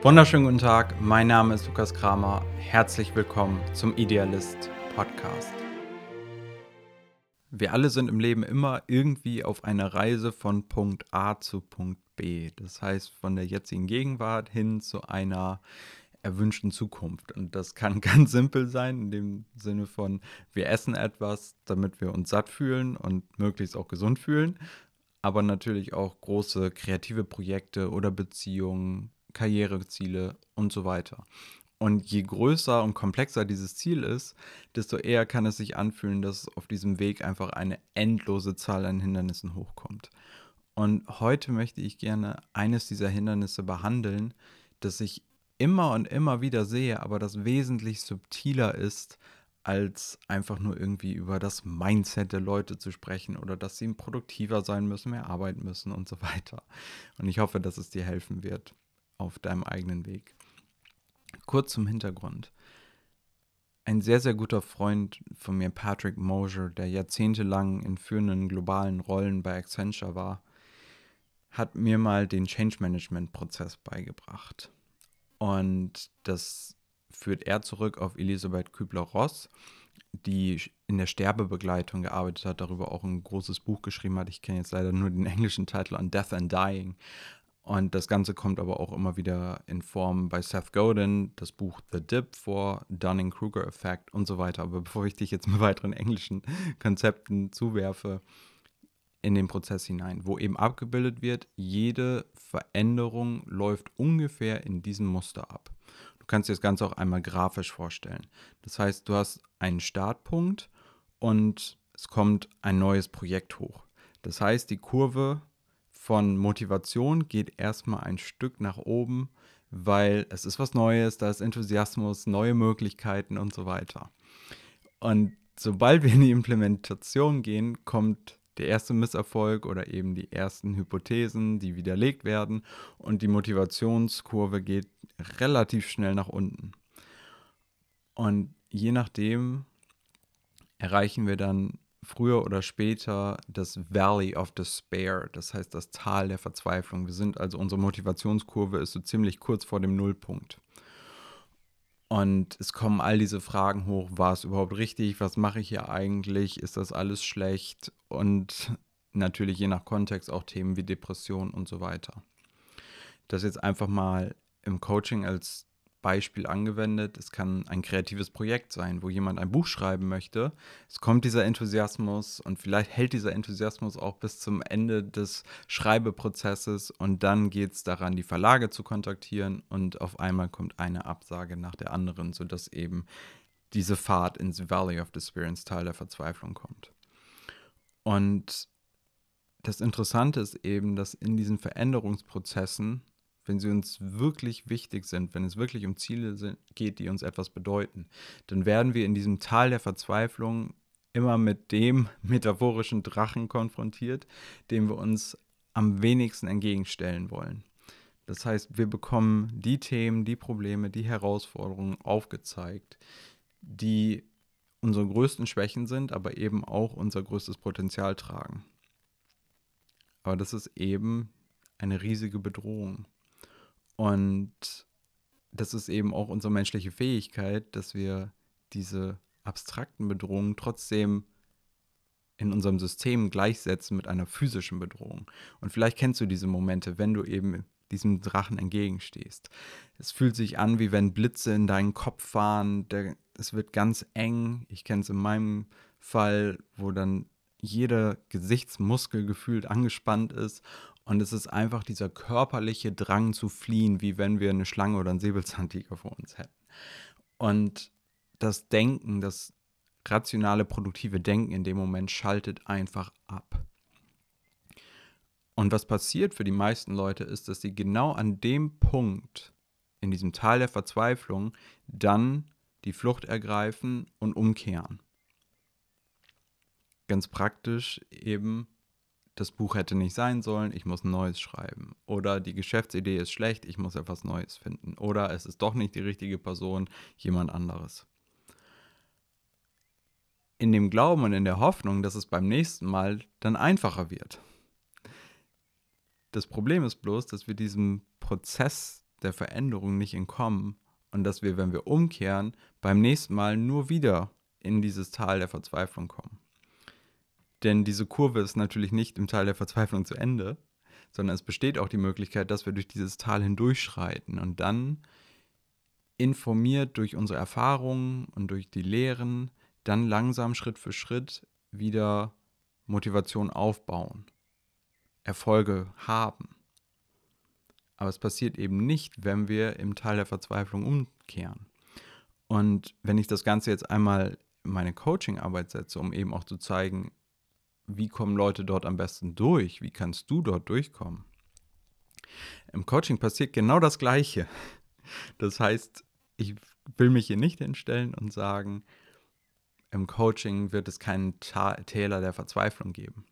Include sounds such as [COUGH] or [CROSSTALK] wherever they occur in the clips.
Wunderschönen guten Tag, mein Name ist Lukas Kramer. Herzlich willkommen zum Idealist Podcast. Wir alle sind im Leben immer irgendwie auf einer Reise von Punkt A zu Punkt B. Das heißt, von der jetzigen Gegenwart hin zu einer erwünschten Zukunft. Und das kann [LAUGHS] ganz simpel sein, in dem Sinne von, wir essen etwas, damit wir uns satt fühlen und möglichst auch gesund fühlen. Aber natürlich auch große kreative Projekte oder Beziehungen, Karriereziele und so weiter. Und je größer und komplexer dieses Ziel ist, desto eher kann es sich anfühlen, dass auf diesem Weg einfach eine endlose Zahl an Hindernissen hochkommt. Und heute möchte ich gerne eines dieser Hindernisse behandeln, das ich immer und immer wieder sehe, aber das wesentlich subtiler ist, als einfach nur irgendwie über das Mindset der Leute zu sprechen oder dass sie produktiver sein müssen, mehr arbeiten müssen und so weiter. Und ich hoffe, dass es dir helfen wird auf deinem eigenen Weg. Kurz zum Hintergrund. Ein sehr, sehr guter Freund von mir, Patrick Mosier, der jahrzehntelang in führenden globalen Rollen bei Accenture war, hat mir mal den Change Management Prozess beigebracht. Und das führt er zurück auf Elisabeth Kübler-Ross, die in der Sterbebegleitung gearbeitet hat, darüber auch ein großes Buch geschrieben hat. Ich kenne jetzt leider nur den englischen Titel On Death and Dying. Und das Ganze kommt aber auch immer wieder in Form bei Seth Godin, das Buch The Dip vor, Dunning-Kruger-Effekt und so weiter. Aber bevor ich dich jetzt mit weiteren englischen [LAUGHS] Konzepten zuwerfe, in den Prozess hinein, wo eben abgebildet wird, jede Veränderung läuft ungefähr in diesem Muster ab. Du kannst dir das Ganze auch einmal grafisch vorstellen. Das heißt, du hast einen Startpunkt und es kommt ein neues Projekt hoch. Das heißt, die Kurve von Motivation geht erstmal ein Stück nach oben, weil es ist was Neues, da ist Enthusiasmus, neue Möglichkeiten und so weiter. Und sobald wir in die Implementation gehen, kommt der erste Misserfolg oder eben die ersten Hypothesen, die widerlegt werden und die Motivationskurve geht relativ schnell nach unten. Und je nachdem erreichen wir dann früher oder später das Valley of Despair, das heißt das Tal der Verzweiflung. Wir sind also, unsere Motivationskurve ist so ziemlich kurz vor dem Nullpunkt. Und es kommen all diese Fragen hoch, war es überhaupt richtig, was mache ich hier eigentlich, ist das alles schlecht und natürlich je nach Kontext auch Themen wie Depression und so weiter. Das jetzt einfach mal im Coaching als Beispiel angewendet. Es kann ein kreatives Projekt sein, wo jemand ein Buch schreiben möchte. Es kommt dieser Enthusiasmus und vielleicht hält dieser Enthusiasmus auch bis zum Ende des Schreibeprozesses und dann geht es daran, die Verlage zu kontaktieren und auf einmal kommt eine Absage nach der anderen, sodass eben diese Fahrt ins Valley of Despair, ins Teil der Verzweiflung kommt. Und das Interessante ist eben, dass in diesen Veränderungsprozessen wenn sie uns wirklich wichtig sind, wenn es wirklich um Ziele geht, die uns etwas bedeuten, dann werden wir in diesem Tal der Verzweiflung immer mit dem [LAUGHS] metaphorischen Drachen konfrontiert, dem wir uns am wenigsten entgegenstellen wollen. Das heißt, wir bekommen die Themen, die Probleme, die Herausforderungen aufgezeigt, die unsere größten Schwächen sind, aber eben auch unser größtes Potenzial tragen. Aber das ist eben eine riesige Bedrohung. Und das ist eben auch unsere menschliche Fähigkeit, dass wir diese abstrakten Bedrohungen trotzdem in unserem System gleichsetzen mit einer physischen Bedrohung. Und vielleicht kennst du diese Momente, wenn du eben diesem Drachen entgegenstehst. Es fühlt sich an, wie wenn Blitze in deinen Kopf fahren. Der, es wird ganz eng. Ich kenne es in meinem Fall, wo dann jeder Gesichtsmuskel gefühlt angespannt ist und es ist einfach dieser körperliche Drang zu fliehen, wie wenn wir eine Schlange oder einen Säbelzahntiger vor uns hätten. Und das Denken, das rationale, produktive Denken in dem Moment schaltet einfach ab. Und was passiert für die meisten Leute ist, dass sie genau an dem Punkt, in diesem Tal der Verzweiflung, dann die Flucht ergreifen und umkehren. Ganz praktisch eben das Buch hätte nicht sein sollen, ich muss ein neues schreiben. Oder die Geschäftsidee ist schlecht, ich muss etwas Neues finden. Oder es ist doch nicht die richtige Person, jemand anderes. In dem Glauben und in der Hoffnung, dass es beim nächsten Mal dann einfacher wird. Das Problem ist bloß, dass wir diesem Prozess der Veränderung nicht entkommen und dass wir, wenn wir umkehren, beim nächsten Mal nur wieder in dieses Tal der Verzweiflung kommen. Denn diese Kurve ist natürlich nicht im Tal der Verzweiflung zu Ende, sondern es besteht auch die Möglichkeit, dass wir durch dieses Tal hindurchschreiten und dann informiert durch unsere Erfahrungen und durch die Lehren dann langsam Schritt für Schritt wieder Motivation aufbauen, Erfolge haben. Aber es passiert eben nicht, wenn wir im Teil der Verzweiflung umkehren. Und wenn ich das Ganze jetzt einmal in meine Coaching-Arbeit setze, um eben auch zu zeigen, wie kommen Leute dort am besten durch, wie kannst du dort durchkommen. Im Coaching passiert genau das Gleiche. Das heißt, ich will mich hier nicht hinstellen und sagen, im Coaching wird es keinen Täler der Verzweiflung geben.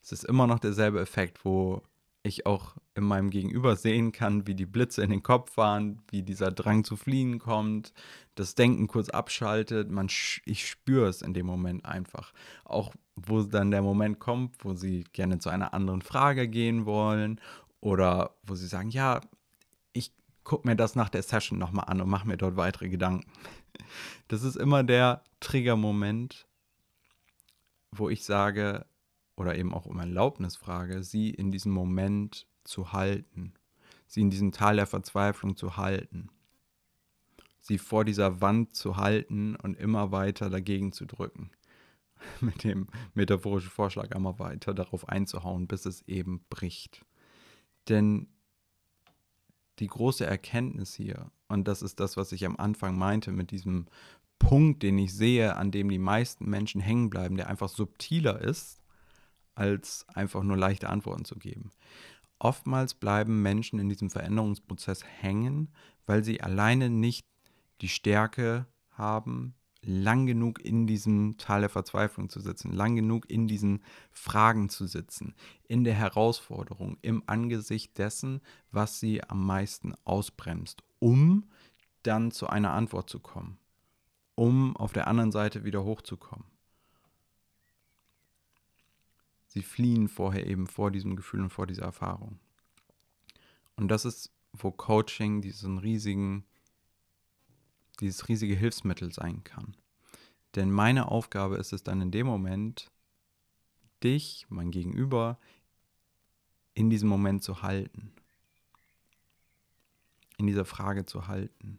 Es ist immer noch derselbe Effekt, wo ich auch in meinem Gegenüber sehen kann, wie die Blitze in den Kopf fahren, wie dieser Drang zu fliehen kommt, das Denken kurz abschaltet. Man, ich spüre es in dem Moment einfach. Auch wo dann der Moment kommt, wo sie gerne zu einer anderen Frage gehen wollen oder wo sie sagen, ja, ich gucke mir das nach der Session nochmal an und mache mir dort weitere Gedanken. Das ist immer der Triggermoment, wo ich sage oder eben auch um Erlaubnis frage, sie in diesem Moment zu halten, sie in diesem Tal der Verzweiflung zu halten, sie vor dieser Wand zu halten und immer weiter dagegen zu drücken. [LAUGHS] Mit dem metaphorischen Vorschlag immer weiter darauf einzuhauen, bis es eben bricht. Denn die große Erkenntnis hier, und das ist das, was ich am Anfang meinte mit diesem Punkt, den ich sehe, an dem die meisten Menschen hängen bleiben, der einfach subtiler ist, als einfach nur leichte Antworten zu geben. Oftmals bleiben Menschen in diesem Veränderungsprozess hängen, weil sie alleine nicht die Stärke haben, lang genug in diesem Tal der Verzweiflung zu sitzen, lang genug in diesen Fragen zu sitzen, in der Herausforderung, im Angesicht dessen, was sie am meisten ausbremst, um dann zu einer Antwort zu kommen, um auf der anderen Seite wieder hochzukommen. Sie fliehen vorher eben vor diesem Gefühl und vor dieser Erfahrung. Und das ist, wo Coaching diesen riesigen dieses riesige Hilfsmittel sein kann. Denn meine Aufgabe ist es dann in dem Moment, dich, mein Gegenüber, in diesem Moment zu halten. In dieser Frage zu halten,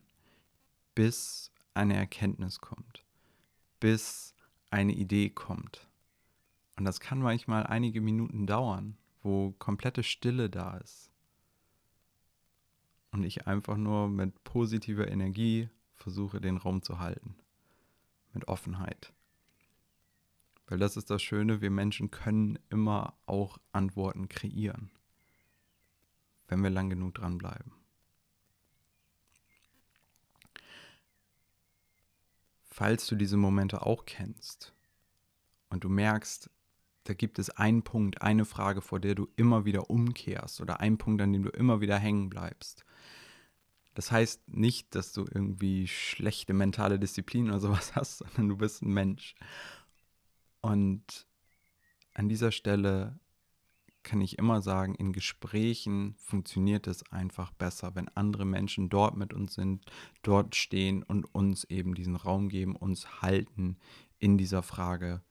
bis eine Erkenntnis kommt, bis eine Idee kommt. Und das kann manchmal einige Minuten dauern, wo komplette Stille da ist. Und ich einfach nur mit positiver Energie versuche, den Raum zu halten. Mit Offenheit. Weil das ist das Schöne, wir Menschen können immer auch Antworten kreieren, wenn wir lang genug dranbleiben. Falls du diese Momente auch kennst und du merkst, da gibt es einen Punkt, eine Frage, vor der du immer wieder umkehrst oder einen Punkt, an dem du immer wieder hängen bleibst, das heißt nicht, dass du irgendwie schlechte mentale Disziplin oder sowas [LAUGHS] hast, sondern du bist ein Mensch. Und an dieser Stelle kann ich immer sagen, in Gesprächen funktioniert es einfach besser, wenn andere Menschen dort mit uns sind, dort stehen und uns eben diesen Raum geben, uns halten in dieser Frage,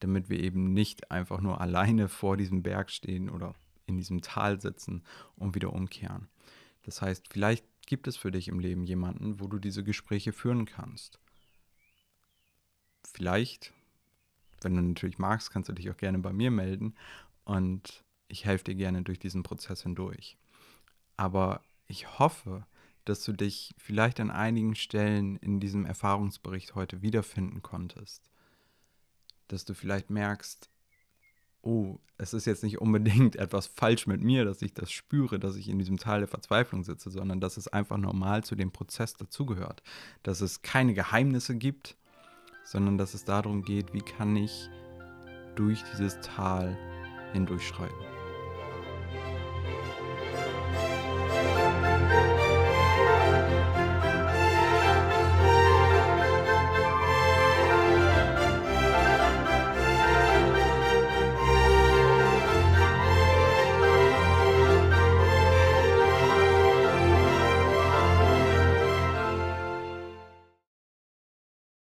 damit wir eben nicht einfach nur alleine vor diesem Berg stehen oder in diesem Tal sitzen und wieder umkehren. Das heißt, vielleicht gibt es für dich im Leben jemanden, wo du diese Gespräche führen kannst. Vielleicht, wenn du natürlich magst, kannst du dich auch gerne bei mir melden und ich helfe dir gerne durch diesen Prozess hindurch. Aber ich hoffe, dass du dich vielleicht an einigen Stellen in diesem Erfahrungsbericht heute wiederfinden konntest. Dass du vielleicht merkst, oh, es ist jetzt nicht unbedingt [LAUGHS] etwas falsch mit mir, dass ich das spüre, dass ich in diesem Teil der Verzweiflung sitze, sondern dass es einfach normal zu dem Prozess dazugehört. Dass es keine Geheimnisse gibt, sondern dass es darum geht, wie kann ich durch dieses Tal hindurchschreiten.